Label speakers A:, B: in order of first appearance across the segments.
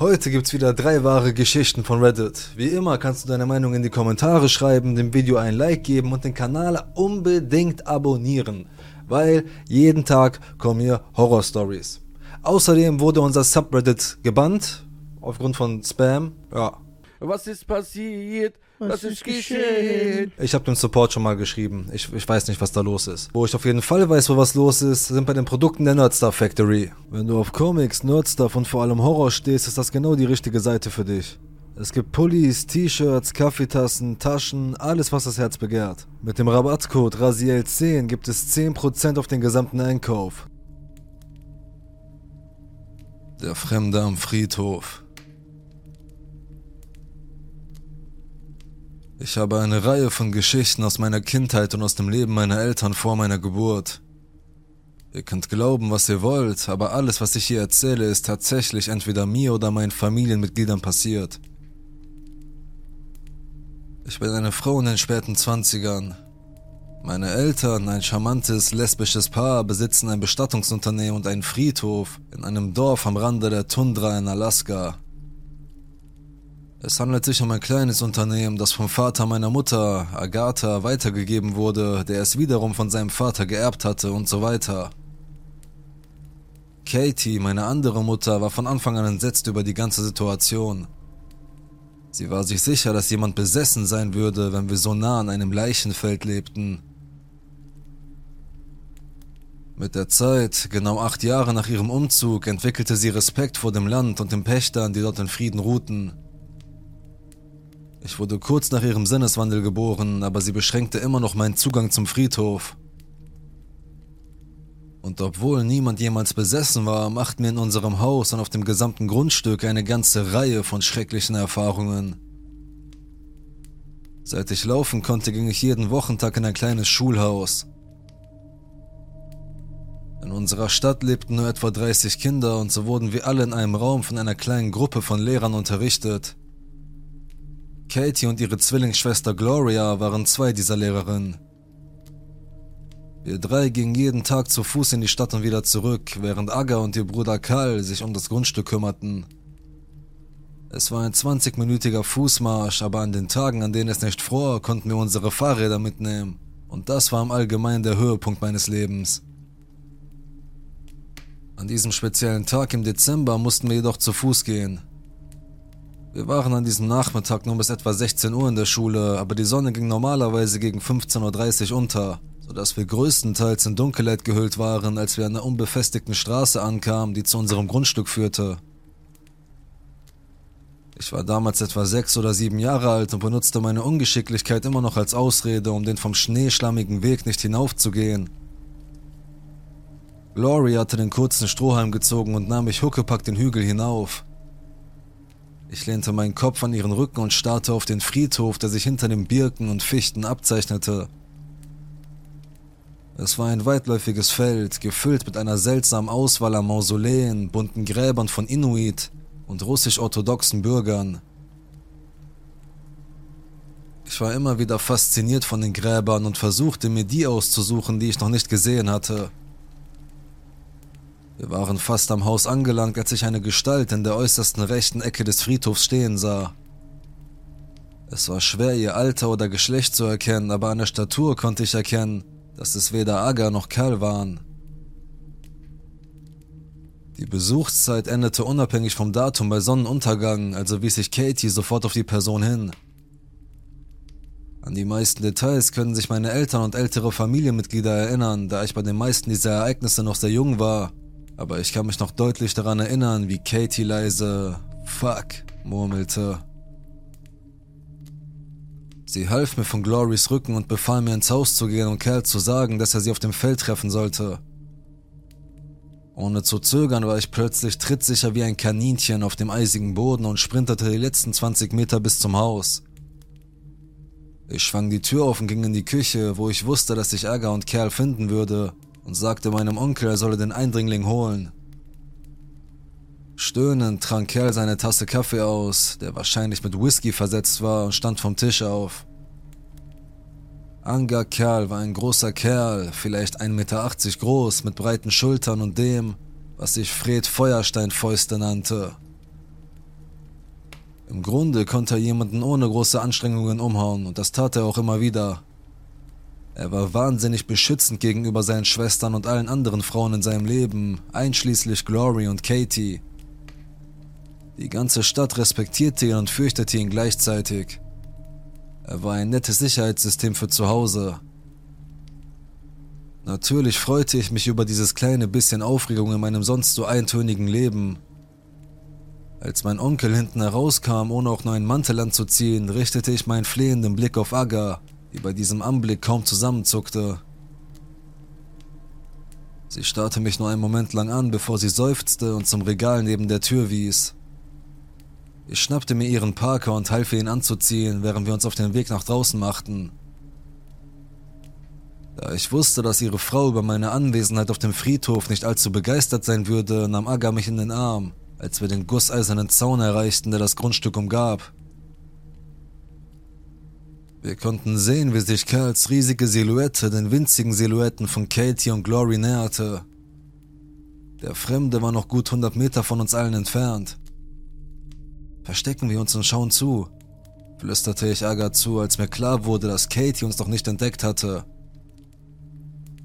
A: Heute gibt's wieder drei wahre Geschichten von Reddit. Wie immer kannst du deine Meinung in die Kommentare schreiben, dem Video ein Like geben und den Kanal unbedingt abonnieren, weil jeden Tag kommen hier Horror-Stories. Außerdem wurde unser Subreddit gebannt, aufgrund von Spam. Ja,
B: Was ist passiert?
C: Was ist
B: geschehen?
A: Ich habe dem Support schon mal geschrieben. Ich, ich weiß nicht, was da los ist. Wo ich auf jeden Fall weiß, wo was los ist, sind bei den Produkten der Nerdstar Factory. Wenn du auf Comics, Nerdstuff und vor allem Horror stehst, ist das genau die richtige Seite für dich. Es gibt Pullis, T-Shirts, Kaffeetassen, Taschen, alles was das Herz begehrt. Mit dem Rabattcode RASIEL10 gibt es 10% auf den gesamten Einkauf. Der Fremde am Friedhof. Ich habe eine Reihe von Geschichten aus meiner Kindheit und aus dem Leben meiner Eltern vor meiner Geburt. Ihr könnt glauben, was ihr wollt, aber alles, was ich hier erzähle, ist tatsächlich entweder mir oder meinen Familienmitgliedern passiert. Ich bin eine Frau in den späten Zwanzigern. Meine Eltern, ein charmantes lesbisches Paar, besitzen ein Bestattungsunternehmen und einen Friedhof in einem Dorf am Rande der Tundra in Alaska. Es handelt sich um ein kleines Unternehmen, das vom Vater meiner Mutter, Agatha, weitergegeben wurde, der es wiederum von seinem Vater geerbt hatte und so weiter. Katie, meine andere Mutter, war von Anfang an entsetzt über die ganze Situation. Sie war sich sicher, dass jemand besessen sein würde, wenn wir so nah an einem Leichenfeld lebten. Mit der Zeit, genau acht Jahre nach ihrem Umzug, entwickelte sie Respekt vor dem Land und den Pächtern, die dort in Frieden ruhten. Ich wurde kurz nach ihrem Sinneswandel geboren, aber sie beschränkte immer noch meinen Zugang zum Friedhof. Und obwohl niemand jemals besessen war, machten wir in unserem Haus und auf dem gesamten Grundstück eine ganze Reihe von schrecklichen Erfahrungen. Seit ich laufen konnte, ging ich jeden Wochentag in ein kleines Schulhaus. In unserer Stadt lebten nur etwa 30 Kinder und so wurden wir alle in einem Raum von einer kleinen Gruppe von Lehrern unterrichtet. Katie und ihre Zwillingsschwester Gloria waren zwei dieser Lehrerinnen. Wir drei gingen jeden Tag zu Fuß in die Stadt und wieder zurück, während Aga und ihr Bruder Karl sich um das Grundstück kümmerten. Es war ein 20-minütiger Fußmarsch, aber an den Tagen, an denen es nicht fror, konnten wir unsere Fahrräder mitnehmen. Und das war im Allgemeinen der Höhepunkt meines Lebens. An diesem speziellen Tag im Dezember mussten wir jedoch zu Fuß gehen. Wir waren an diesem Nachmittag nur bis etwa 16 Uhr in der Schule, aber die Sonne ging normalerweise gegen 15.30 Uhr unter, sodass wir größtenteils in Dunkelheit gehüllt waren, als wir an der unbefestigten Straße ankamen, die zu unserem Grundstück führte. Ich war damals etwa sechs oder sieben Jahre alt und benutzte meine Ungeschicklichkeit immer noch als Ausrede, um den vom schneeschlammigen Weg nicht hinaufzugehen. Gloria hatte den kurzen Strohhalm gezogen und nahm mich huckepack den Hügel hinauf. Ich lehnte meinen Kopf an ihren Rücken und starrte auf den Friedhof, der sich hinter den Birken und Fichten abzeichnete. Es war ein weitläufiges Feld, gefüllt mit einer seltsamen Auswahl an Mausoleen, bunten Gräbern von Inuit und russisch-orthodoxen Bürgern. Ich war immer wieder fasziniert von den Gräbern und versuchte mir die auszusuchen, die ich noch nicht gesehen hatte. Wir waren fast am Haus angelangt, als ich eine Gestalt in der äußersten rechten Ecke des Friedhofs stehen sah. Es war schwer, ihr Alter oder Geschlecht zu erkennen, aber an der Statur konnte ich erkennen, dass es weder Aga noch Kerl waren. Die Besuchszeit endete unabhängig vom Datum bei Sonnenuntergang, also wies sich Katie sofort auf die Person hin. An die meisten Details können sich meine Eltern und ältere Familienmitglieder erinnern, da ich bei den meisten dieser Ereignisse noch sehr jung war. Aber ich kann mich noch deutlich daran erinnern, wie Katie leise Fuck murmelte. Sie half mir von Glorys Rücken und befahl mir ins Haus zu gehen und Kerl zu sagen, dass er sie auf dem Feld treffen sollte. Ohne zu zögern war ich plötzlich trittsicher wie ein Kaninchen auf dem eisigen Boden und sprintete die letzten 20 Meter bis zum Haus. Ich schwang die Tür auf und ging in die Küche, wo ich wusste, dass ich Ärger und Kerl finden würde, und sagte meinem Onkel, er solle den Eindringling holen. Stöhnend trank Kerl seine Tasse Kaffee aus, der wahrscheinlich mit Whisky versetzt war, und stand vom Tisch auf. Anga Kerl war ein großer Kerl, vielleicht 1,80 Meter groß, mit breiten Schultern und dem, was sich Fred Feuersteinfäuste nannte. Im Grunde konnte er jemanden ohne große Anstrengungen umhauen und das tat er auch immer wieder. Er war wahnsinnig beschützend gegenüber seinen Schwestern und allen anderen Frauen in seinem Leben, einschließlich Glory und Katie. Die ganze Stadt respektierte ihn und fürchtete ihn gleichzeitig. Er war ein nettes Sicherheitssystem für zu Hause. Natürlich freute ich mich über dieses kleine bisschen Aufregung in meinem sonst so eintönigen Leben. Als mein Onkel hinten herauskam, ohne auch nur einen Mantel anzuziehen, richtete ich meinen flehenden Blick auf Aga, die bei diesem Anblick kaum zusammenzuckte. Sie starrte mich nur einen Moment lang an, bevor sie seufzte und zum Regal neben der Tür wies. Ich schnappte mir ihren Parker und half ihn anzuziehen, während wir uns auf den Weg nach draußen machten. Da ich wusste, dass ihre Frau über meine Anwesenheit auf dem Friedhof nicht allzu begeistert sein würde, nahm Aga mich in den Arm, als wir den gusseisernen Zaun erreichten, der das Grundstück umgab. Wir konnten sehen, wie sich Kerls riesige Silhouette den winzigen Silhouetten von Katie und Glory näherte. Der Fremde war noch gut 100 Meter von uns allen entfernt. Verstecken wir uns und schauen zu, flüsterte ich Aga zu, als mir klar wurde, dass Katie uns noch nicht entdeckt hatte.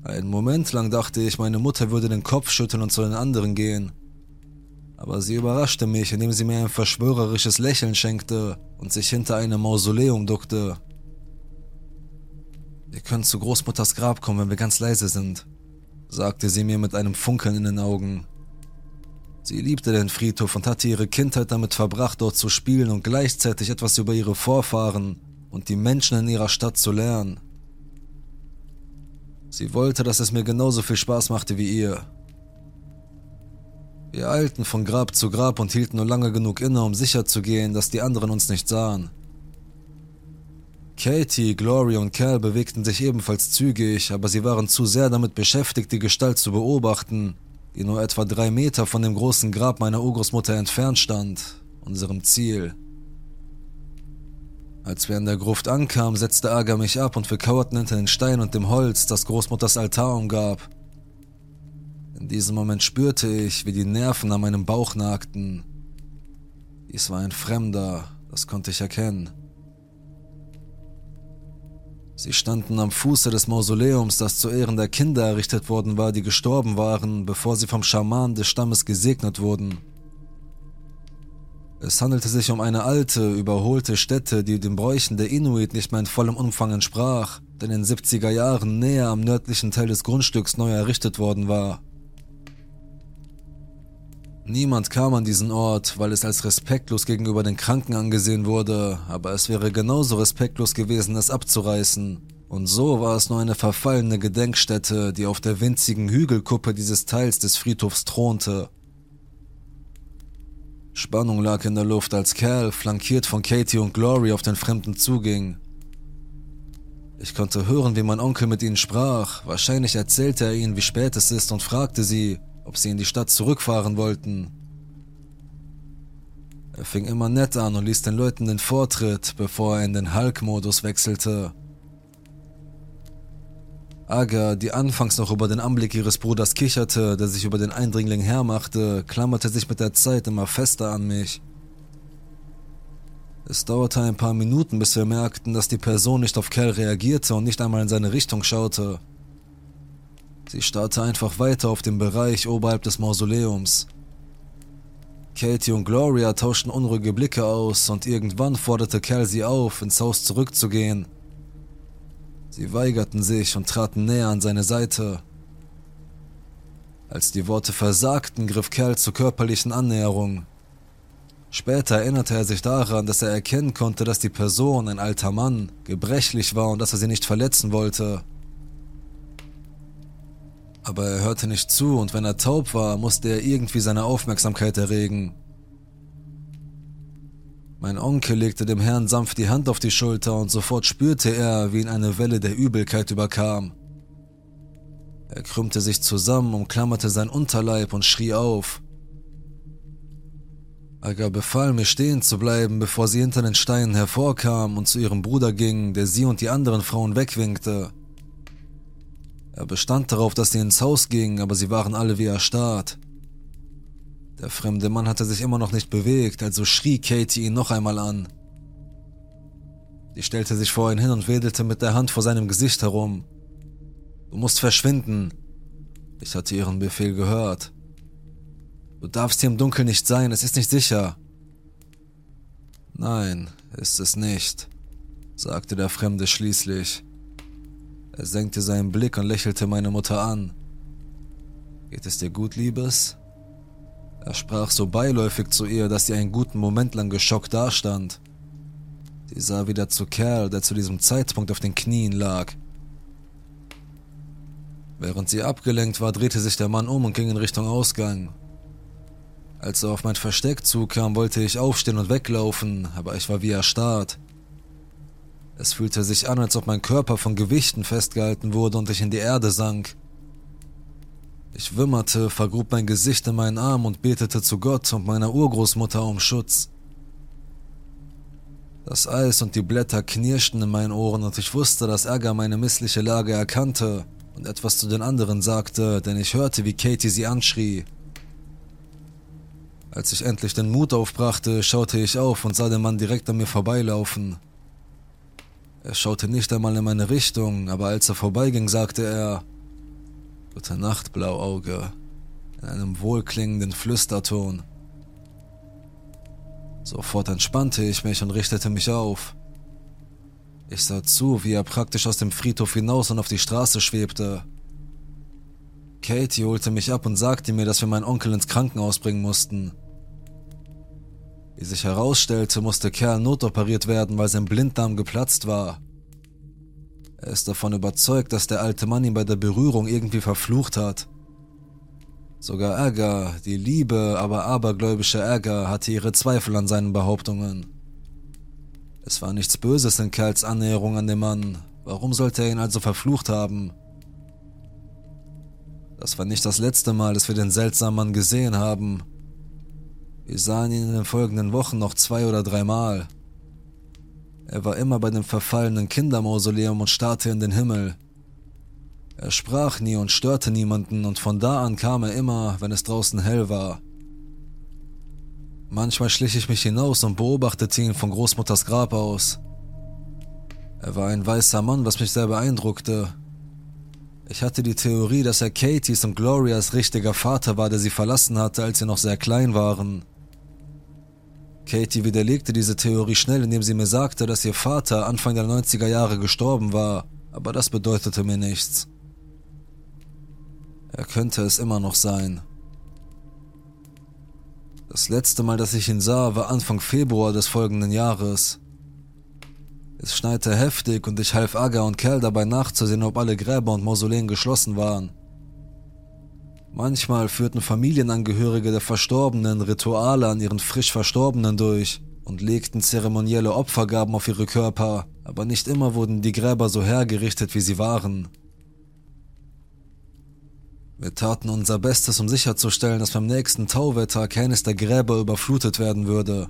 A: Einen Moment lang dachte ich, meine Mutter würde den Kopf schütteln und zu den anderen gehen. Aber sie überraschte mich, indem sie mir ein verschwörerisches Lächeln schenkte und sich hinter einem Mausoleum duckte. Wir können zu Großmutters Grab kommen, wenn wir ganz leise sind, sagte sie mir mit einem Funkeln in den Augen. Sie liebte den Friedhof und hatte ihre Kindheit damit verbracht, dort zu spielen und gleichzeitig etwas über ihre Vorfahren und die Menschen in ihrer Stadt zu lernen. Sie wollte, dass es mir genauso viel Spaß machte wie ihr. Wir eilten von Grab zu Grab und hielten nur lange genug inne, um sicherzugehen, dass die anderen uns nicht sahen. Katie, Glory und Cal bewegten sich ebenfalls zügig, aber sie waren zu sehr damit beschäftigt, die Gestalt zu beobachten, die nur etwa drei Meter von dem großen Grab meiner Urgroßmutter entfernt stand, unserem Ziel. Als wir an der Gruft ankamen, setzte Aga mich ab und wir kauerten hinter den Stein und dem Holz, das Großmutters Altar umgab. In diesem Moment spürte ich, wie die Nerven an meinem Bauch nagten. Dies war ein Fremder, das konnte ich erkennen. Sie standen am Fuße des Mausoleums, das zu Ehren der Kinder errichtet worden war, die gestorben waren, bevor sie vom Schaman des Stammes gesegnet wurden. Es handelte sich um eine alte, überholte Stätte, die den Bräuchen der Inuit nicht mehr in vollem Umfang entsprach, denn in den 70er Jahren näher am nördlichen Teil des Grundstücks neu errichtet worden war. Niemand kam an diesen Ort, weil es als respektlos gegenüber den Kranken angesehen wurde, aber es wäre genauso respektlos gewesen, es abzureißen. Und so war es nur eine verfallene Gedenkstätte, die auf der winzigen Hügelkuppe dieses Teils des Friedhofs thronte. Spannung lag in der Luft, als Cal, flankiert von Katie und Glory, auf den Fremden zuging. Ich konnte hören, wie mein Onkel mit ihnen sprach. Wahrscheinlich erzählte er ihnen, wie spät es ist und fragte sie, ob sie in die Stadt zurückfahren wollten. Er fing immer nett an und ließ den Leuten den Vortritt, bevor er in den Hulk-Modus wechselte. Aga, die anfangs noch über den Anblick ihres Bruders kicherte, der sich über den Eindringling hermachte, klammerte sich mit der Zeit immer fester an mich. Es dauerte ein paar Minuten, bis wir merkten, dass die Person nicht auf Cal reagierte und nicht einmal in seine Richtung schaute. Sie starrte einfach weiter auf den Bereich oberhalb des Mausoleums. Katie und Gloria tauschten unruhige Blicke aus und irgendwann forderte Cal sie auf, ins Haus zurückzugehen. Sie weigerten sich und traten näher an seine Seite. Als die Worte versagten, griff Cal zur körperlichen Annäherung. Später erinnerte er sich daran, dass er erkennen konnte, dass die Person, ein alter Mann, gebrechlich war und dass er sie nicht verletzen wollte. Aber er hörte nicht zu und wenn er taub war, musste er irgendwie seine Aufmerksamkeit erregen. Mein Onkel legte dem Herrn sanft die Hand auf die Schulter und sofort spürte er, wie ihn eine Welle der Übelkeit überkam. Er krümmte sich zusammen, umklammerte sein Unterleib und schrie auf. Aga befahl mir stehen zu bleiben, bevor sie hinter den Steinen hervorkam und zu ihrem Bruder ging, der sie und die anderen Frauen wegwinkte. Er bestand darauf, dass sie ins Haus gingen, aber sie waren alle wie erstarrt. Der fremde Mann hatte sich immer noch nicht bewegt, also schrie Katie ihn noch einmal an. Sie stellte sich vor ihn hin und wedelte mit der Hand vor seinem Gesicht herum. Du musst verschwinden. Ich hatte ihren Befehl gehört. Du darfst hier im Dunkeln nicht sein, es ist nicht sicher. Nein, ist es nicht, sagte der Fremde schließlich. Er senkte seinen Blick und lächelte meine Mutter an. Geht es dir gut, Liebes? Er sprach so beiläufig zu ihr, dass sie einen guten Moment lang geschockt dastand. Sie sah wieder zu Kerl, der zu diesem Zeitpunkt auf den Knien lag. Während sie abgelenkt war, drehte sich der Mann um und ging in Richtung Ausgang. Als er auf mein Versteck zukam, wollte ich aufstehen und weglaufen, aber ich war wie erstarrt. Es fühlte sich an, als ob mein Körper von Gewichten festgehalten wurde und ich in die Erde sank. Ich wimmerte, vergrub mein Gesicht in meinen Arm und betete zu Gott und meiner Urgroßmutter um Schutz. Das Eis und die Blätter knirschten in meinen Ohren und ich wusste, dass Ärger meine missliche Lage erkannte und etwas zu den anderen sagte, denn ich hörte, wie Katie sie anschrie. Als ich endlich den Mut aufbrachte, schaute ich auf und sah den Mann direkt an mir vorbeilaufen. Er schaute nicht einmal in meine Richtung, aber als er vorbeiging, sagte er Gute Nacht, Blauauge, in einem wohlklingenden Flüsterton. Sofort entspannte ich mich und richtete mich auf. Ich sah zu, wie er praktisch aus dem Friedhof hinaus und auf die Straße schwebte. Katie holte mich ab und sagte mir, dass wir meinen Onkel ins Krankenhaus bringen mussten. Wie sich herausstellte, musste Kerl notoperiert werden, weil sein Blinddarm geplatzt war. Er ist davon überzeugt, dass der alte Mann ihn bei der Berührung irgendwie verflucht hat. Sogar Ärger, die Liebe, aber abergläubische Ärger, hatte ihre Zweifel an seinen Behauptungen. Es war nichts Böses in Kerls Annäherung an den Mann. Warum sollte er ihn also verflucht haben? Das war nicht das letzte Mal, dass wir den seltsamen Mann gesehen haben. Wir sahen ihn in den folgenden Wochen noch zwei oder dreimal. Er war immer bei dem verfallenen Kindermausoleum und starrte in den Himmel. Er sprach nie und störte niemanden und von da an kam er immer, wenn es draußen hell war. Manchmal schlich ich mich hinaus und beobachtete ihn von Großmutters Grab aus. Er war ein weißer Mann, was mich sehr beeindruckte. Ich hatte die Theorie, dass er Katies und Glorias richtiger Vater war, der sie verlassen hatte, als sie noch sehr klein waren. Katie widerlegte diese Theorie schnell, indem sie mir sagte, dass ihr Vater Anfang der 90er Jahre gestorben war, aber das bedeutete mir nichts. Er könnte es immer noch sein. Das letzte Mal, dass ich ihn sah, war Anfang Februar des folgenden Jahres. Es schneite heftig und ich half Aga und Kerl dabei nachzusehen, ob alle Gräber und Mausoleen geschlossen waren. Manchmal führten Familienangehörige der Verstorbenen Rituale an ihren frisch Verstorbenen durch und legten zeremonielle Opfergaben auf ihre Körper, aber nicht immer wurden die Gräber so hergerichtet, wie sie waren. Wir taten unser Bestes, um sicherzustellen, dass beim nächsten Tauwetter keines der Gräber überflutet werden würde.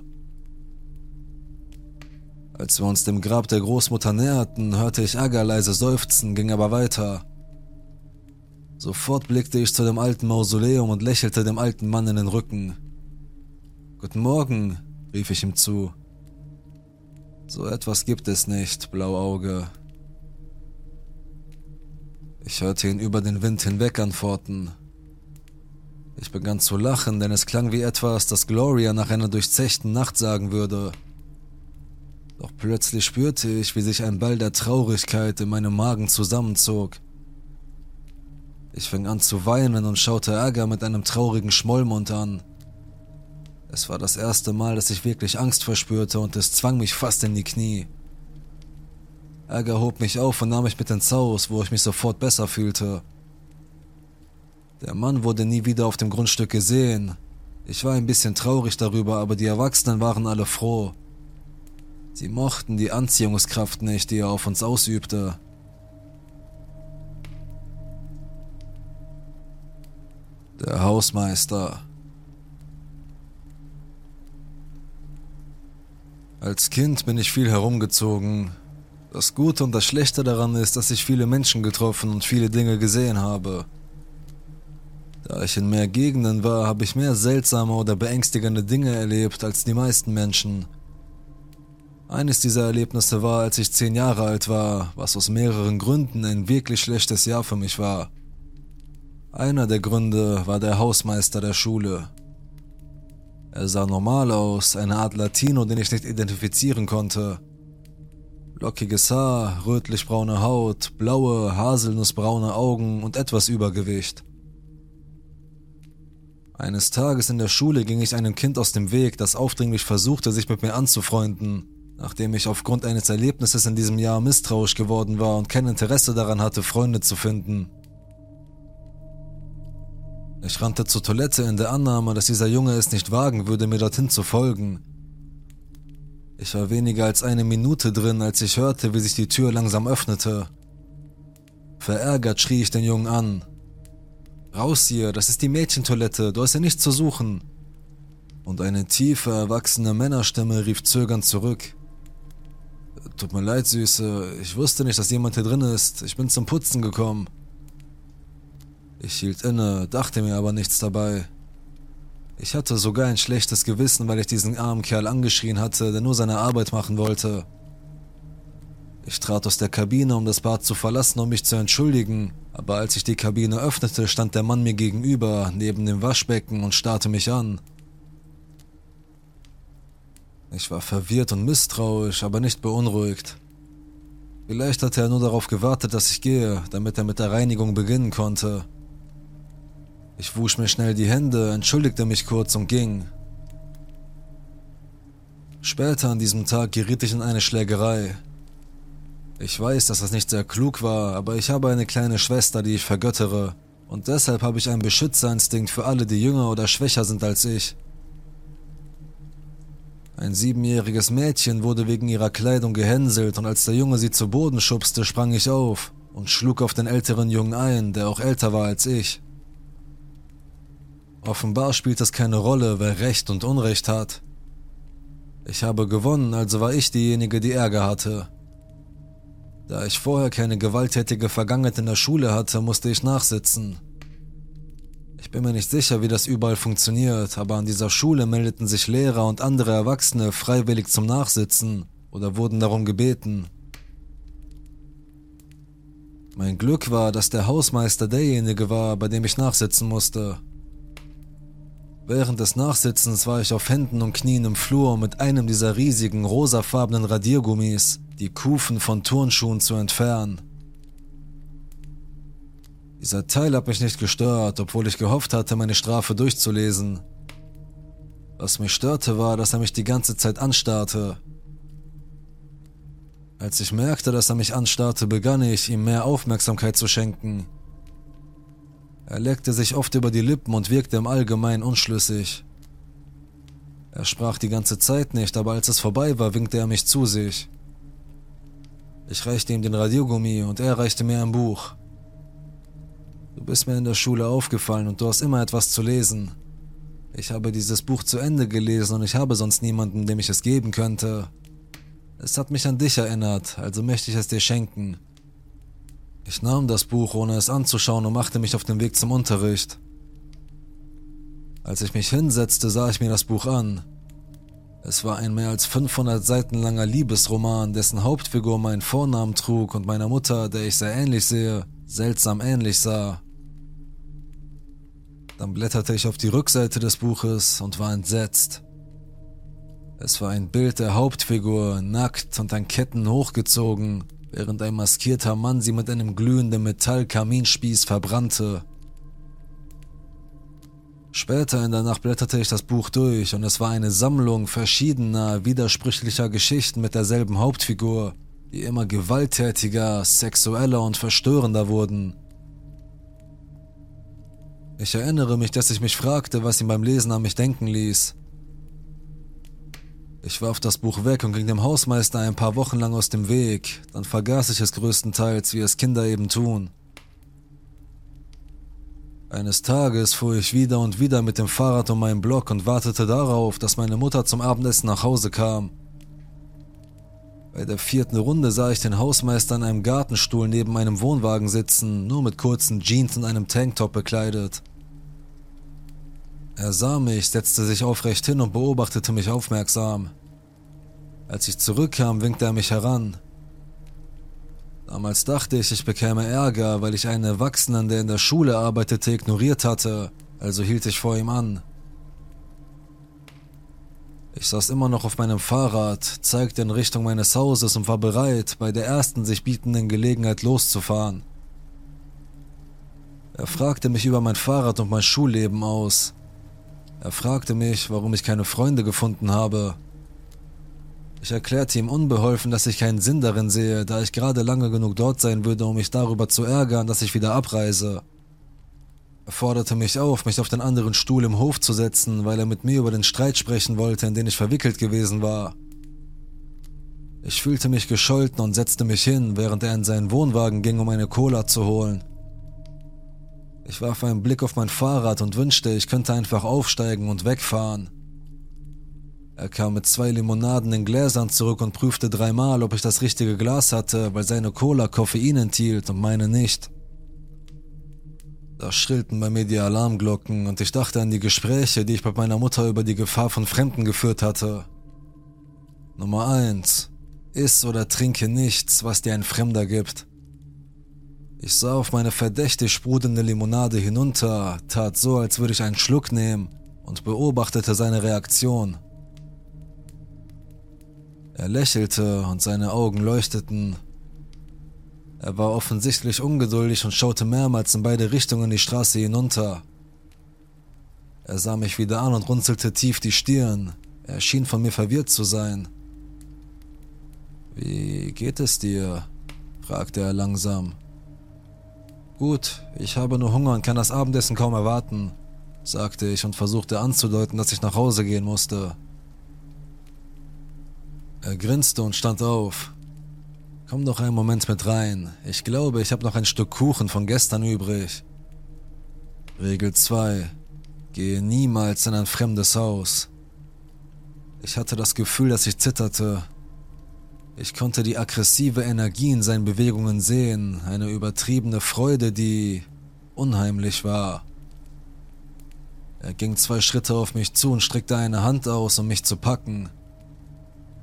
A: Als wir uns dem Grab der Großmutter näherten, hörte ich Aga leise seufzen, ging aber weiter. Sofort blickte ich zu dem alten Mausoleum und lächelte dem alten Mann in den Rücken. Guten Morgen, rief ich ihm zu. So etwas gibt es nicht, Blauauge. Ich hörte ihn über den Wind hinweg antworten. Ich begann zu lachen, denn es klang wie etwas, das Gloria nach einer durchzechten Nacht sagen würde. Doch plötzlich spürte ich, wie sich ein Ball der Traurigkeit in meinem Magen zusammenzog. Ich fing an zu weinen und schaute Ärger mit einem traurigen Schmollmund an. Es war das erste Mal, dass ich wirklich Angst verspürte und es zwang mich fast in die Knie. Ärger hob mich auf und nahm mich mit ins Haus, wo ich mich sofort besser fühlte. Der Mann wurde nie wieder auf dem Grundstück gesehen. Ich war ein bisschen traurig darüber, aber die Erwachsenen waren alle froh. Sie mochten die Anziehungskraft nicht, die er auf uns ausübte. Der Hausmeister. Als Kind bin ich viel herumgezogen. Das Gute und das Schlechte daran ist, dass ich viele Menschen getroffen und viele Dinge gesehen habe. Da ich in mehr Gegenden war, habe ich mehr seltsame oder beängstigende Dinge erlebt als die meisten Menschen. Eines dieser Erlebnisse war, als ich zehn Jahre alt war, was aus mehreren Gründen ein wirklich schlechtes Jahr für mich war. Einer der Gründe war der Hausmeister der Schule. Er sah normal aus, eine Art Latino, den ich nicht identifizieren konnte. Lockiges Haar, rötlich-braune Haut, blaue, haselnussbraune Augen und etwas Übergewicht. Eines Tages in der Schule ging ich einem Kind aus dem Weg, das aufdringlich versuchte, sich mit mir anzufreunden, nachdem ich aufgrund eines Erlebnisses in diesem Jahr misstrauisch geworden war und kein Interesse daran hatte, Freunde zu finden. Ich rannte zur Toilette in der Annahme, dass dieser Junge es nicht wagen würde, mir dorthin zu folgen. Ich war weniger als eine Minute drin, als ich hörte, wie sich die Tür langsam öffnete. Verärgert schrie ich den Jungen an, Raus hier, das ist die Mädchentoilette, du hast hier nichts zu suchen. Und eine tiefe, erwachsene Männerstimme rief zögernd zurück. Tut mir leid, Süße, ich wusste nicht, dass jemand hier drin ist, ich bin zum Putzen gekommen. Ich hielt inne, dachte mir aber nichts dabei. Ich hatte sogar ein schlechtes Gewissen, weil ich diesen armen Kerl angeschrien hatte, der nur seine Arbeit machen wollte. Ich trat aus der Kabine, um das Bad zu verlassen, um mich zu entschuldigen, aber als ich die Kabine öffnete, stand der Mann mir gegenüber, neben dem Waschbecken und starrte mich an. Ich war verwirrt und misstrauisch, aber nicht beunruhigt. Vielleicht hatte er nur darauf gewartet, dass ich gehe, damit er mit der Reinigung beginnen konnte. Ich wusch mir schnell die Hände, entschuldigte mich kurz und ging. Später an diesem Tag geriet ich in eine Schlägerei. Ich weiß, dass das nicht sehr klug war, aber ich habe eine kleine Schwester, die ich vergöttere, und deshalb habe ich einen Beschützerinstinkt für alle, die jünger oder schwächer sind als ich. Ein siebenjähriges Mädchen wurde wegen ihrer Kleidung gehänselt und als der Junge sie zu Boden schubste, sprang ich auf und schlug auf den älteren Jungen ein, der auch älter war als ich. Offenbar spielt es keine Rolle, wer Recht und Unrecht hat. Ich habe gewonnen, also war ich diejenige, die Ärger hatte. Da ich vorher keine gewalttätige Vergangenheit in der Schule hatte, musste ich nachsitzen. Ich bin mir nicht sicher, wie das überall funktioniert, aber an dieser Schule meldeten sich Lehrer und andere Erwachsene freiwillig zum Nachsitzen oder wurden darum gebeten. Mein Glück war, dass der Hausmeister derjenige war, bei dem ich nachsitzen musste. Während des Nachsitzens war ich auf Händen und Knien im Flur mit einem dieser riesigen rosafarbenen Radiergummis, die Kufen von Turnschuhen zu entfernen. Dieser Teil hat mich nicht gestört, obwohl ich gehofft hatte, meine Strafe durchzulesen. Was mich störte, war, dass er mich die ganze Zeit anstarrte. Als ich merkte, dass er mich anstarrte, begann ich, ihm mehr Aufmerksamkeit zu schenken. Er leckte sich oft über die Lippen und wirkte im Allgemeinen unschlüssig. Er sprach die ganze Zeit nicht, aber als es vorbei war, winkte er mich zu sich. Ich reichte ihm den Radiogummi und er reichte mir ein Buch. Du bist mir in der Schule aufgefallen und du hast immer etwas zu lesen. Ich habe dieses Buch zu Ende gelesen und ich habe sonst niemanden, dem ich es geben könnte. Es hat mich an dich erinnert, also möchte ich es dir schenken. Ich nahm das Buch, ohne es anzuschauen, und machte mich auf den Weg zum Unterricht. Als ich mich hinsetzte, sah ich mir das Buch an. Es war ein mehr als 500 Seiten langer Liebesroman, dessen Hauptfigur meinen Vornamen trug und meiner Mutter, der ich sehr ähnlich sehe, seltsam ähnlich sah. Dann blätterte ich auf die Rückseite des Buches und war entsetzt. Es war ein Bild der Hauptfigur, nackt und an Ketten hochgezogen, während ein maskierter Mann sie mit einem glühenden Metallkaminspieß verbrannte. Später in der Nacht blätterte ich das Buch durch und es war eine Sammlung verschiedener, widersprüchlicher Geschichten mit derselben Hauptfigur, die immer gewalttätiger, sexueller und verstörender wurden. Ich erinnere mich, dass ich mich fragte, was ihn beim Lesen an mich denken ließ. Ich warf das Buch weg und ging dem Hausmeister ein paar Wochen lang aus dem Weg, dann vergaß ich es größtenteils, wie es Kinder eben tun. Eines Tages fuhr ich wieder und wieder mit dem Fahrrad um meinen Block und wartete darauf, dass meine Mutter zum Abendessen nach Hause kam. Bei der vierten Runde sah ich den Hausmeister in einem Gartenstuhl neben einem Wohnwagen sitzen, nur mit kurzen Jeans und einem Tanktop bekleidet. Er sah mich, setzte sich aufrecht hin und beobachtete mich aufmerksam. Als ich zurückkam, winkte er mich heran. Damals dachte ich, ich bekäme Ärger, weil ich einen Erwachsenen, der in der Schule arbeitete, ignoriert hatte, also hielt ich vor ihm an. Ich saß immer noch auf meinem Fahrrad, zeigte in Richtung meines Hauses und war bereit, bei der ersten sich bietenden Gelegenheit loszufahren. Er fragte mich über mein Fahrrad und mein Schulleben aus. Er fragte mich, warum ich keine Freunde gefunden habe. Ich erklärte ihm unbeholfen, dass ich keinen Sinn darin sehe, da ich gerade lange genug dort sein würde, um mich darüber zu ärgern, dass ich wieder abreise. Er forderte mich auf, mich auf den anderen Stuhl im Hof zu setzen, weil er mit mir über den Streit sprechen wollte, in den ich verwickelt gewesen war. Ich fühlte mich gescholten und setzte mich hin, während er in seinen Wohnwagen ging, um eine Cola zu holen. Ich warf einen Blick auf mein Fahrrad und wünschte, ich könnte einfach aufsteigen und wegfahren. Er kam mit zwei Limonaden in Gläsern zurück und prüfte dreimal, ob ich das richtige Glas hatte, weil seine Cola Koffein enthielt und meine nicht. Da schrillten bei mir die Alarmglocken und ich dachte an die Gespräche, die ich mit meiner Mutter über die Gefahr von Fremden geführt hatte. Nummer eins: Iss oder trinke nichts, was dir ein Fremder gibt. Ich sah auf meine verdächtig sprudelnde Limonade hinunter, tat so, als würde ich einen Schluck nehmen und beobachtete seine Reaktion. Er lächelte und seine Augen leuchteten. Er war offensichtlich ungeduldig und schaute mehrmals in beide Richtungen die Straße hinunter. Er sah mich wieder an und runzelte tief die Stirn. Er schien von mir verwirrt zu sein. Wie geht es dir? fragte er langsam. Gut, ich habe nur Hunger und kann das Abendessen kaum erwarten, sagte ich und versuchte anzudeuten, dass ich nach Hause gehen musste. Er grinste und stand auf. Komm doch einen Moment mit rein. Ich glaube, ich habe noch ein Stück Kuchen von gestern übrig. Regel 2. Gehe niemals in ein fremdes Haus. Ich hatte das Gefühl, dass ich zitterte. Ich konnte die aggressive Energie in seinen Bewegungen sehen, eine übertriebene Freude, die unheimlich war. Er ging zwei Schritte auf mich zu und streckte eine Hand aus, um mich zu packen.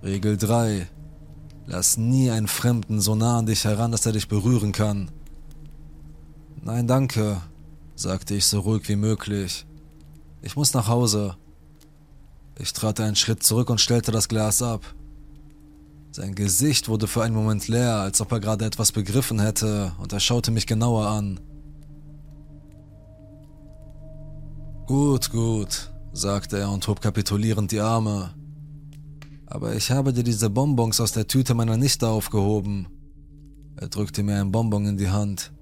A: Regel 3. Lass nie einen Fremden so nah an dich heran, dass er dich berühren kann. Nein, danke, sagte ich so ruhig wie möglich. Ich muss nach Hause. Ich trat einen Schritt zurück und stellte das Glas ab. Sein Gesicht wurde für einen Moment leer, als ob er gerade etwas begriffen hätte, und er schaute mich genauer an. Gut, gut, sagte er und hob kapitulierend die Arme. Aber ich habe dir diese Bonbons aus der Tüte meiner Nichte aufgehoben. Er drückte mir ein Bonbon in die Hand.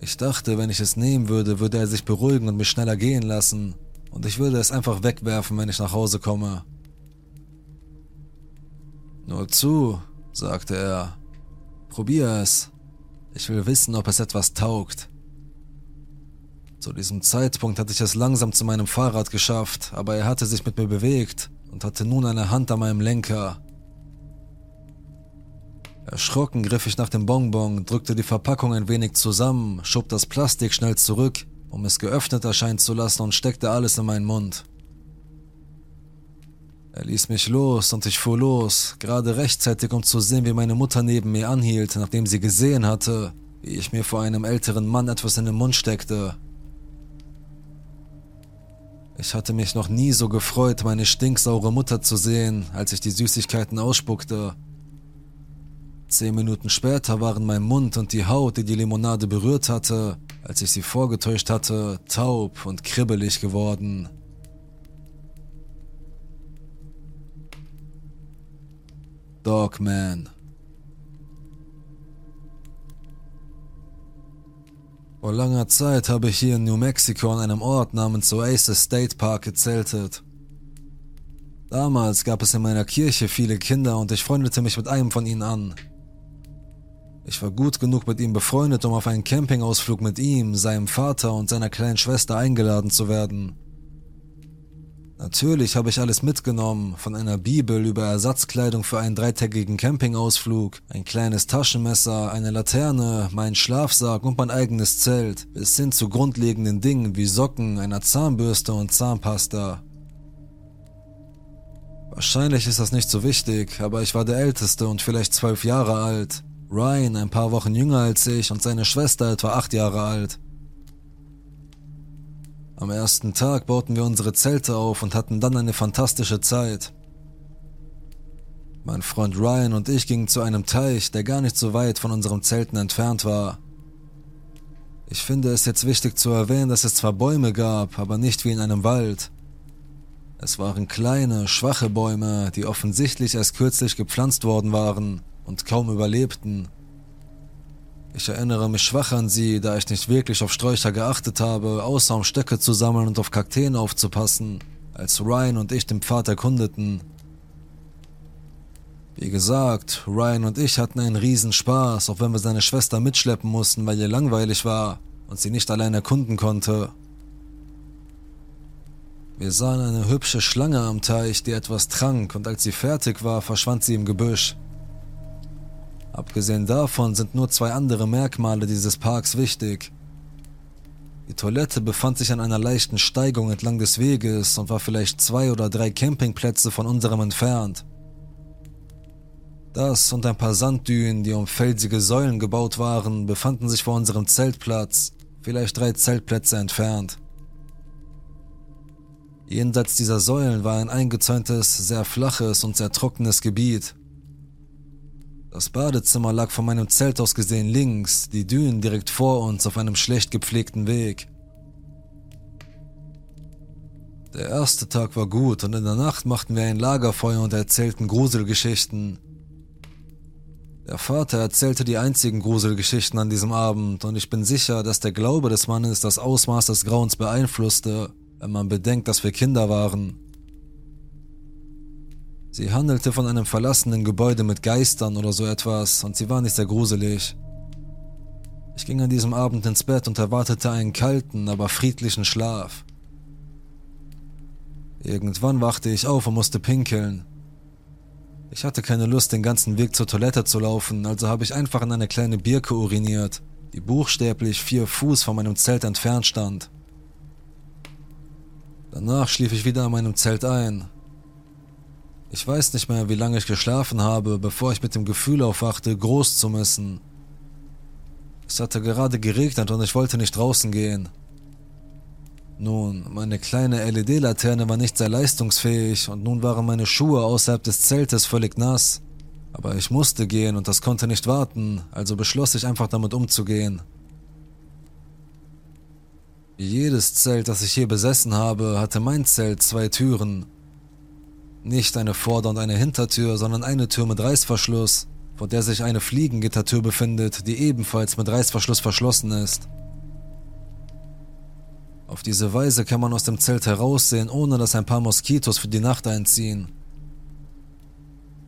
A: Ich dachte, wenn ich es nehmen würde, würde er sich beruhigen und mich schneller gehen lassen, und ich würde es einfach wegwerfen, wenn ich nach Hause komme. Nur zu, sagte er. Probier es. Ich will wissen, ob es etwas taugt. Zu diesem Zeitpunkt hatte ich es langsam zu meinem Fahrrad geschafft, aber er hatte sich mit mir bewegt und hatte nun eine Hand an meinem Lenker. Erschrocken griff ich nach dem Bonbon, drückte die Verpackung ein wenig zusammen, schob das Plastik schnell zurück, um es geöffnet erscheinen zu lassen und steckte alles in meinen Mund. Er ließ mich los und ich fuhr los, gerade rechtzeitig, um zu sehen, wie meine Mutter neben mir anhielt, nachdem sie gesehen hatte, wie ich mir vor einem älteren Mann etwas in den Mund steckte. Ich hatte mich noch nie so gefreut, meine stinksaure Mutter zu sehen, als ich die Süßigkeiten ausspuckte. Zehn Minuten später waren mein Mund und die Haut, die die Limonade berührt hatte, als ich sie vorgetäuscht hatte, taub und kribbelig geworden. Dogman Vor langer Zeit habe ich hier in New Mexico an einem Ort namens Oasis State Park gezeltet. Damals gab es in meiner Kirche viele Kinder und ich freundete mich mit einem von ihnen an. Ich war gut genug mit ihm befreundet, um auf einen Campingausflug mit ihm, seinem Vater und seiner kleinen Schwester eingeladen zu werden. Natürlich habe ich alles mitgenommen, von einer Bibel über Ersatzkleidung für einen dreitägigen Campingausflug, ein kleines Taschenmesser, eine Laterne, meinen Schlafsack und mein eigenes Zelt, bis hin zu grundlegenden Dingen wie Socken, einer Zahnbürste und Zahnpasta. Wahrscheinlich ist das nicht so wichtig, aber ich war der Älteste und vielleicht zwölf Jahre alt. Ryan ein paar Wochen jünger als ich und seine Schwester etwa acht Jahre alt. Am ersten Tag bauten wir unsere Zelte auf und hatten dann eine fantastische Zeit. Mein Freund Ryan und ich gingen zu einem Teich, der gar nicht so weit von unseren Zelten entfernt war. Ich finde es jetzt wichtig zu erwähnen, dass es zwar Bäume gab, aber nicht wie in einem Wald. Es waren kleine, schwache Bäume, die offensichtlich erst kürzlich gepflanzt worden waren und kaum überlebten. Ich erinnere mich schwach an sie, da ich nicht wirklich auf Sträucher geachtet habe, außer um Stöcke zu sammeln und auf Kakteen aufzupassen, als Ryan und ich den Pfad erkundeten. Wie gesagt, Ryan und ich hatten einen Riesenspaß, auch wenn wir seine Schwester mitschleppen mussten, weil ihr langweilig war und sie nicht allein erkunden konnte. Wir sahen eine hübsche Schlange am Teich, die etwas trank, und als sie fertig war, verschwand sie im Gebüsch. Abgesehen davon sind nur zwei andere Merkmale dieses Parks wichtig. Die Toilette befand sich an einer leichten Steigung entlang des Weges und war vielleicht zwei oder drei Campingplätze von unserem entfernt. Das und ein paar Sanddünen, die um felsige Säulen gebaut waren, befanden sich vor unserem Zeltplatz, vielleicht drei Zeltplätze entfernt. Jenseits dieser Säulen war ein eingezäuntes, sehr flaches und sehr trockenes Gebiet. Das Badezimmer lag von meinem Zelt aus gesehen links, die Dünen direkt vor uns auf einem schlecht gepflegten Weg. Der erste Tag war gut und in der Nacht machten wir ein Lagerfeuer und erzählten Gruselgeschichten. Der Vater erzählte die einzigen Gruselgeschichten an diesem Abend und ich bin sicher, dass der Glaube des Mannes das Ausmaß des Grauens beeinflusste, wenn man bedenkt, dass wir Kinder waren. Sie handelte von einem verlassenen Gebäude mit Geistern oder so etwas und sie war nicht sehr gruselig. Ich ging an diesem Abend ins Bett und erwartete einen kalten, aber friedlichen Schlaf. Irgendwann wachte ich auf und musste pinkeln. Ich hatte keine Lust, den ganzen Weg zur Toilette zu laufen, also habe ich einfach in eine kleine Birke uriniert, die buchstäblich vier Fuß von meinem Zelt entfernt stand. Danach schlief ich wieder an meinem Zelt ein, ich weiß nicht mehr, wie lange ich geschlafen habe, bevor ich mit dem Gefühl aufwachte, groß zu müssen. Es hatte gerade geregnet und ich wollte nicht draußen gehen. Nun, meine kleine LED-Laterne war nicht sehr leistungsfähig und nun waren meine Schuhe außerhalb des Zeltes völlig nass. Aber ich musste gehen und das konnte nicht warten, also beschloss ich einfach damit umzugehen. Jedes Zelt, das ich je besessen habe, hatte mein Zelt zwei Türen. Nicht eine Vorder- und eine Hintertür, sondern eine Tür mit Reißverschluss, vor der sich eine Fliegengittertür befindet, die ebenfalls mit Reißverschluss verschlossen ist. Auf diese Weise kann man aus dem Zelt heraussehen, ohne dass ein paar Moskitos für die Nacht einziehen.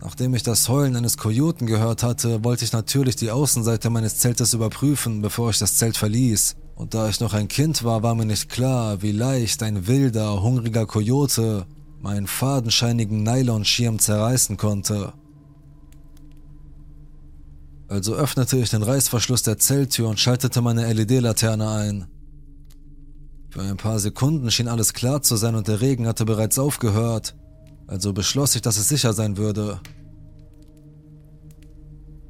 A: Nachdem ich das Heulen eines Kojoten gehört hatte, wollte ich natürlich die Außenseite meines Zeltes überprüfen, bevor ich das Zelt verließ. Und da ich noch ein Kind war, war mir nicht klar, wie leicht ein wilder, hungriger Kojote meinen fadenscheinigen Nylonschirm zerreißen konnte. Also öffnete ich den Reißverschluss der Zelttür und schaltete meine LED-Laterne ein. Für ein paar Sekunden schien alles klar zu sein und der Regen hatte bereits aufgehört, also beschloss ich, dass es sicher sein würde.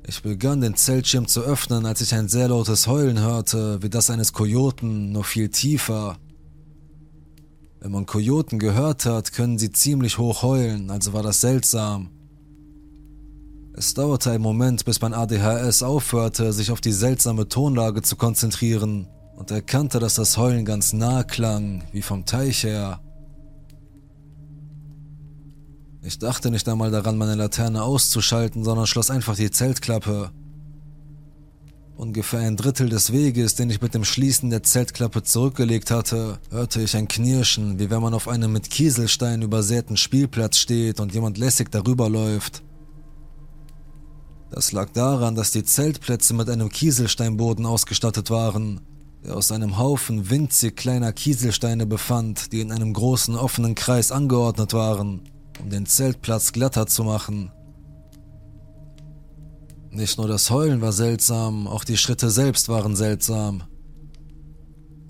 A: Ich begann den Zeltschirm zu öffnen, als ich ein sehr lautes Heulen hörte, wie das eines Kojoten, nur viel tiefer. Wenn man Kojoten gehört hat, können sie ziemlich hoch heulen, also war das seltsam. Es dauerte einen Moment, bis mein ADHS aufhörte, sich auf die seltsame Tonlage zu konzentrieren und erkannte, dass das Heulen ganz nah klang, wie vom Teich her. Ich dachte nicht einmal daran, meine Laterne auszuschalten, sondern schloss einfach die Zeltklappe. Ungefähr ein Drittel des Weges, den ich mit dem Schließen der Zeltklappe zurückgelegt hatte, hörte ich ein Knirschen, wie wenn man auf einem mit Kieselstein übersäten Spielplatz steht und jemand lässig darüber läuft. Das lag daran, dass die Zeltplätze mit einem Kieselsteinboden ausgestattet waren, der aus einem Haufen winzig kleiner Kieselsteine befand, die in einem großen offenen Kreis angeordnet waren, um den Zeltplatz glatter zu machen. Nicht nur das Heulen war seltsam, auch die Schritte selbst waren seltsam.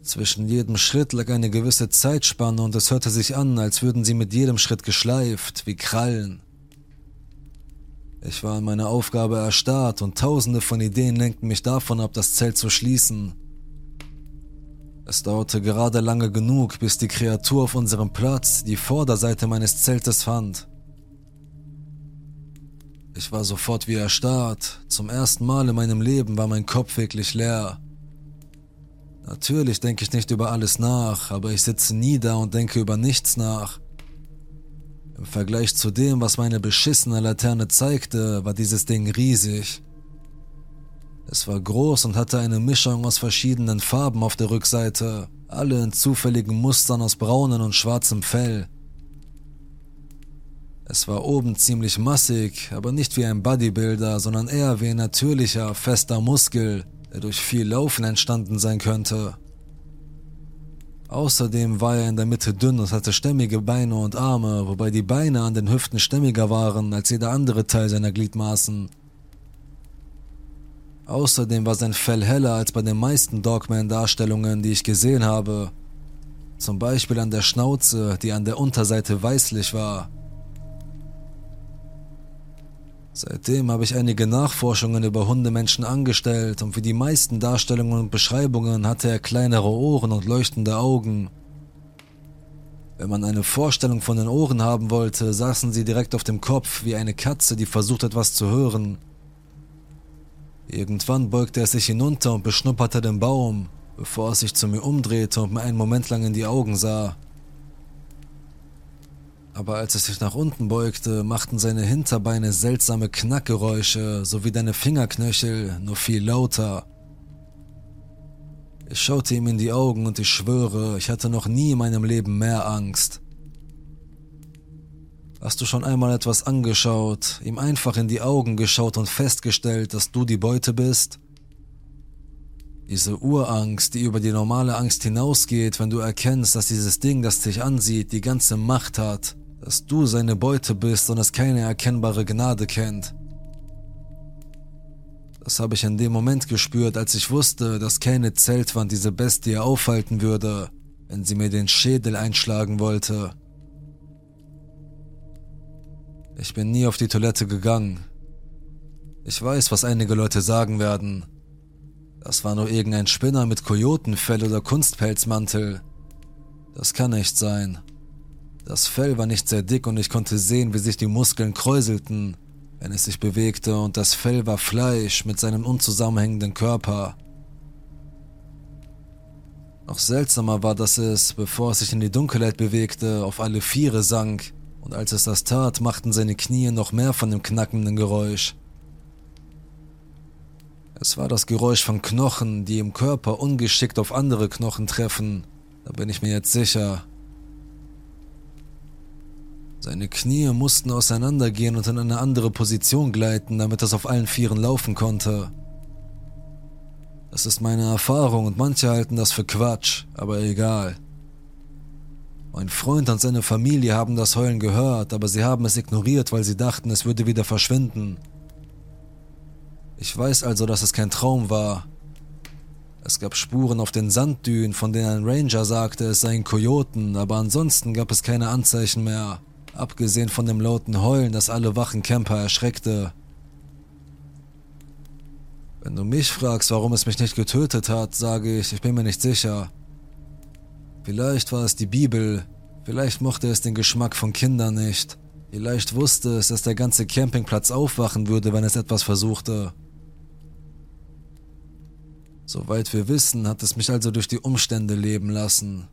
A: Zwischen jedem Schritt lag eine gewisse Zeitspanne und es hörte sich an, als würden sie mit jedem Schritt geschleift, wie Krallen. Ich war in meiner Aufgabe erstarrt und tausende von Ideen lenkten mich davon ab, das Zelt zu schließen. Es dauerte gerade lange genug, bis die Kreatur auf unserem Platz die Vorderseite meines Zeltes fand. Ich war sofort wie erstarrt. Zum ersten Mal in meinem Leben war mein Kopf wirklich leer. Natürlich denke ich nicht über alles nach, aber ich sitze nie da und denke über nichts nach. Im Vergleich zu dem, was meine beschissene Laterne zeigte, war dieses Ding riesig. Es war groß und hatte eine Mischung aus verschiedenen Farben auf der Rückseite, alle in zufälligen Mustern aus braunem und schwarzem Fell. Es war oben ziemlich massig, aber nicht wie ein Bodybuilder, sondern eher wie ein natürlicher, fester Muskel, der durch viel Laufen entstanden sein könnte. Außerdem war er in der Mitte dünn und hatte stämmige Beine und Arme, wobei die Beine an den Hüften stämmiger waren als jeder andere Teil seiner Gliedmaßen. Außerdem war sein Fell heller als bei den meisten Dogman-Darstellungen, die ich gesehen habe. Zum Beispiel an der Schnauze, die an der Unterseite weißlich war. Seitdem habe ich einige Nachforschungen über Hundemenschen angestellt und wie die meisten Darstellungen und Beschreibungen hatte er kleinere Ohren und leuchtende Augen. Wenn man eine Vorstellung von den Ohren haben wollte, saßen sie direkt auf dem Kopf wie eine Katze, die versucht etwas zu hören. Irgendwann beugte er sich hinunter und beschnupperte den Baum, bevor er sich zu mir umdrehte und mir einen Moment lang in die Augen sah aber als er sich nach unten beugte, machten seine Hinterbeine seltsame Knackgeräusche, so wie deine Fingerknöchel, nur viel lauter. Ich schaute ihm in die Augen und ich schwöre, ich hatte noch nie in meinem Leben mehr Angst. Hast du schon einmal etwas angeschaut, ihm einfach in die Augen geschaut und festgestellt, dass du die Beute bist? Diese Urangst, die über die normale Angst hinausgeht, wenn du erkennst, dass dieses Ding, das dich ansieht, die ganze Macht hat dass du seine Beute bist und es keine erkennbare Gnade kennt. Das habe ich in dem Moment gespürt, als ich wusste, dass keine Zeltwand diese Bestie aufhalten würde, wenn sie mir den Schädel einschlagen wollte. Ich bin nie auf die Toilette gegangen. Ich weiß, was einige Leute sagen werden. Das war nur irgendein Spinner mit Kojotenfell oder Kunstpelzmantel. Das kann nicht sein. Das Fell war nicht sehr dick und ich konnte sehen, wie sich die Muskeln kräuselten, wenn es sich bewegte, und das Fell war Fleisch mit seinem unzusammenhängenden Körper. Noch seltsamer war, dass es, bevor es sich in die Dunkelheit bewegte, auf alle Viere sank, und als es das tat, machten seine Knie noch mehr von dem knackenden Geräusch. Es war das Geräusch von Knochen, die im Körper ungeschickt auf andere Knochen treffen, da bin ich mir jetzt sicher. Seine Knie mussten auseinandergehen und in eine andere Position gleiten, damit es auf allen Vieren laufen konnte. Das ist meine Erfahrung und manche halten das für Quatsch, aber egal. Mein Freund und seine Familie haben das Heulen gehört, aber sie haben es ignoriert, weil sie dachten, es würde wieder verschwinden. Ich weiß also, dass es kein Traum war. Es gab Spuren auf den Sanddünen, von denen ein Ranger sagte, es seien Kojoten, aber ansonsten gab es keine Anzeichen mehr abgesehen von dem lauten Heulen, das alle wachen Camper erschreckte. Wenn du mich fragst, warum es mich nicht getötet hat, sage ich, ich bin mir nicht sicher. Vielleicht war es die Bibel, vielleicht mochte es den Geschmack von Kindern nicht, vielleicht wusste es, dass der ganze Campingplatz aufwachen würde, wenn es etwas versuchte. Soweit wir wissen, hat es mich also durch die Umstände leben lassen.